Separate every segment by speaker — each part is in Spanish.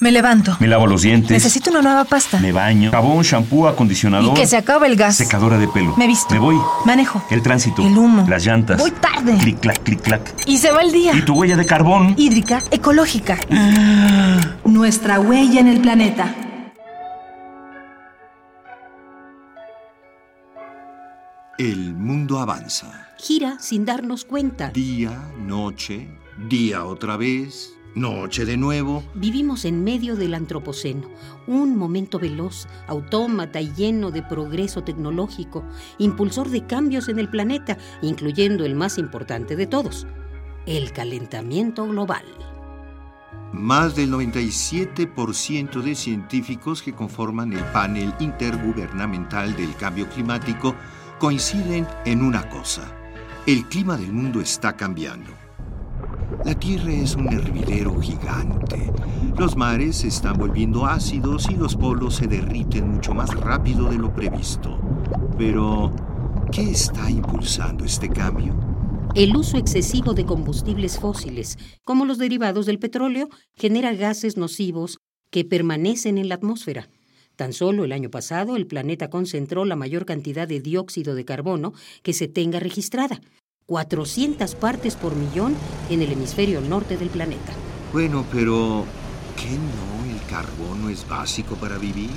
Speaker 1: Me levanto.
Speaker 2: Me lavo los dientes.
Speaker 1: Necesito una nueva pasta.
Speaker 2: Me baño. Jabón, shampoo, acondicionador.
Speaker 1: Y que se acabe el gas.
Speaker 2: Secadora de pelo.
Speaker 1: Me visto.
Speaker 2: Me voy.
Speaker 1: Manejo.
Speaker 2: El tránsito.
Speaker 1: El humo.
Speaker 2: Las llantas.
Speaker 1: Voy tarde.
Speaker 2: Clic, clac, clic, clac.
Speaker 1: Y se va el día.
Speaker 2: ¿Y tu huella de carbón?
Speaker 1: Hídrica, ecológica.
Speaker 3: Nuestra huella en el planeta.
Speaker 4: El mundo avanza.
Speaker 5: Gira sin darnos cuenta.
Speaker 4: Día, noche, día otra vez, noche de nuevo.
Speaker 5: Vivimos en medio del Antropoceno, un momento veloz, autómata y lleno de progreso tecnológico, impulsor de cambios en el planeta, incluyendo el más importante de todos, el calentamiento global.
Speaker 4: Más del 97% de científicos que conforman el panel intergubernamental del cambio climático coinciden en una cosa. El clima del mundo está cambiando. La Tierra es un hervidero gigante. Los mares se están volviendo ácidos y los polos se derriten mucho más rápido de lo previsto. Pero, ¿qué está impulsando este cambio?
Speaker 5: El uso excesivo de combustibles fósiles, como los derivados del petróleo, genera gases nocivos que permanecen en la atmósfera. Tan solo el año pasado el planeta concentró la mayor cantidad de dióxido de carbono que se tenga registrada, 400 partes por millón en el hemisferio norte del planeta.
Speaker 4: Bueno, pero ¿qué no el carbono es básico para vivir?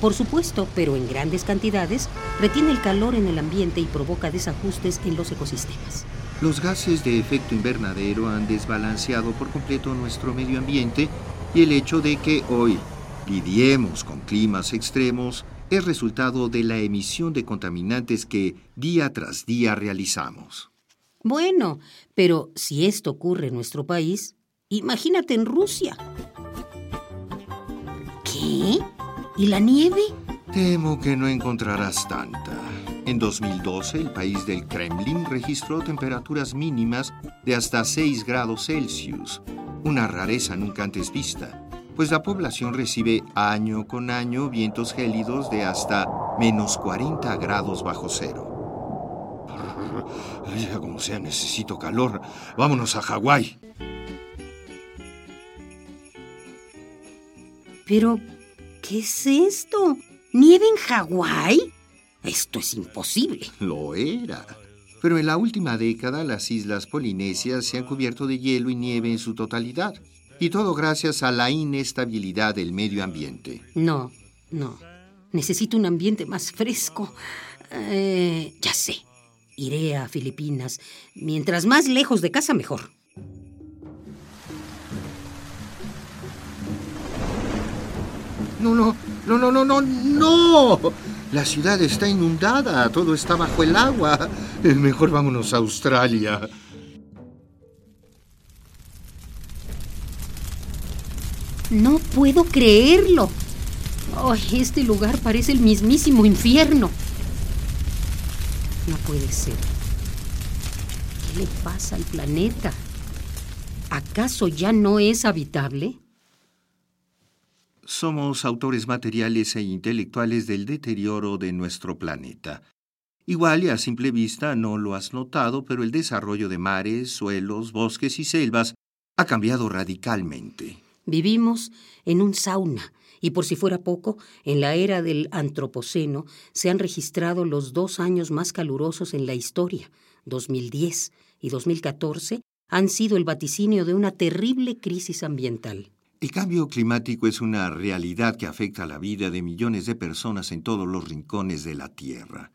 Speaker 5: Por supuesto, pero en grandes cantidades, retiene el calor en el ambiente y provoca desajustes en los ecosistemas.
Speaker 4: Los gases de efecto invernadero han desbalanceado por completo nuestro medio ambiente y el hecho de que hoy lidiemos con climas extremos es resultado de la emisión de contaminantes que día tras día realizamos.
Speaker 5: Bueno, pero si esto ocurre en nuestro país, imagínate en Rusia. ¿Qué? ¿Y la nieve?
Speaker 4: Temo que no encontrarás tanta. En 2012, el país del Kremlin registró temperaturas mínimas de hasta 6 grados Celsius, una rareza nunca antes vista, pues la población recibe año con año vientos gélidos de hasta menos 40 grados bajo cero. Ya como sea, necesito calor. Vámonos a Hawái.
Speaker 5: Pero, ¿qué es esto? ¿Nieve en Hawái? Esto es imposible.
Speaker 4: Lo era. Pero en la última década las islas polinesias se han cubierto de hielo y nieve en su totalidad. Y todo gracias a la inestabilidad del medio ambiente.
Speaker 5: No, no. Necesito un ambiente más fresco. Eh, ya sé. Iré a Filipinas. Mientras más lejos de casa, mejor.
Speaker 4: No, no, no, no, no, no, no. La ciudad está inundada, todo está bajo el agua. Mejor vámonos a Australia.
Speaker 5: No puedo creerlo. Ay, este lugar parece el mismísimo infierno. No puede ser. ¿Qué le pasa al planeta? ¿Acaso ya no es habitable?
Speaker 4: Somos autores materiales e intelectuales del deterioro de nuestro planeta. Igual y a simple vista no lo has notado, pero el desarrollo de mares, suelos, bosques y selvas ha cambiado radicalmente.
Speaker 5: Vivimos en un sauna y por si fuera poco, en la era del Antropoceno se han registrado los dos años más calurosos en la historia. 2010 y 2014 han sido el vaticinio de una terrible crisis ambiental.
Speaker 4: El cambio climático es una realidad que afecta la vida de millones de personas en todos los rincones de la Tierra.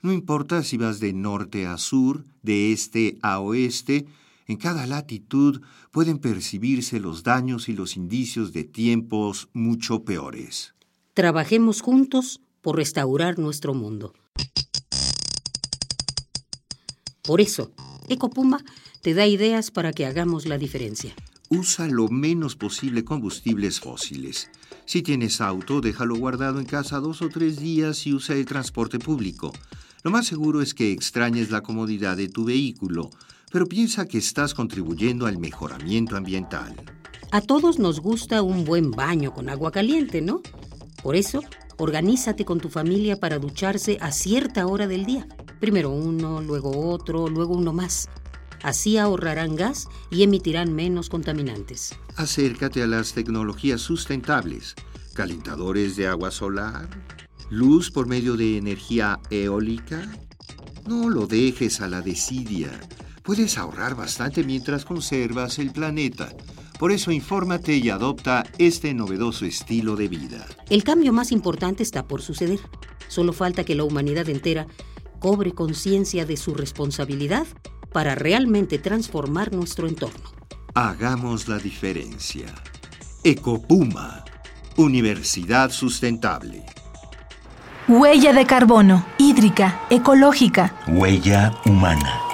Speaker 4: No importa si vas de norte a sur, de este a oeste, en cada latitud pueden percibirse los daños y los indicios de tiempos mucho peores.
Speaker 5: Trabajemos juntos por restaurar nuestro mundo. Por eso, Ecopuma te da ideas para que hagamos la diferencia.
Speaker 4: Usa lo menos posible combustibles fósiles. Si tienes auto, déjalo guardado en casa dos o tres días y usa el transporte público. Lo más seguro es que extrañes la comodidad de tu vehículo, pero piensa que estás contribuyendo al mejoramiento ambiental.
Speaker 5: A todos nos gusta un buen baño con agua caliente, ¿no? Por eso, organízate con tu familia para ducharse a cierta hora del día. Primero uno, luego otro, luego uno más. Así ahorrarán gas y emitirán menos contaminantes.
Speaker 4: Acércate a las tecnologías sustentables, calentadores de agua solar, luz por medio de energía eólica. No lo dejes a la desidia. Puedes ahorrar bastante mientras conservas el planeta. Por eso infórmate y adopta este novedoso estilo de vida.
Speaker 5: El cambio más importante está por suceder. Solo falta que la humanidad entera cobre conciencia de su responsabilidad para realmente transformar nuestro entorno.
Speaker 4: Hagamos la diferencia. Ecopuma, Universidad Sustentable.
Speaker 1: Huella de carbono, hídrica, ecológica.
Speaker 2: Huella humana.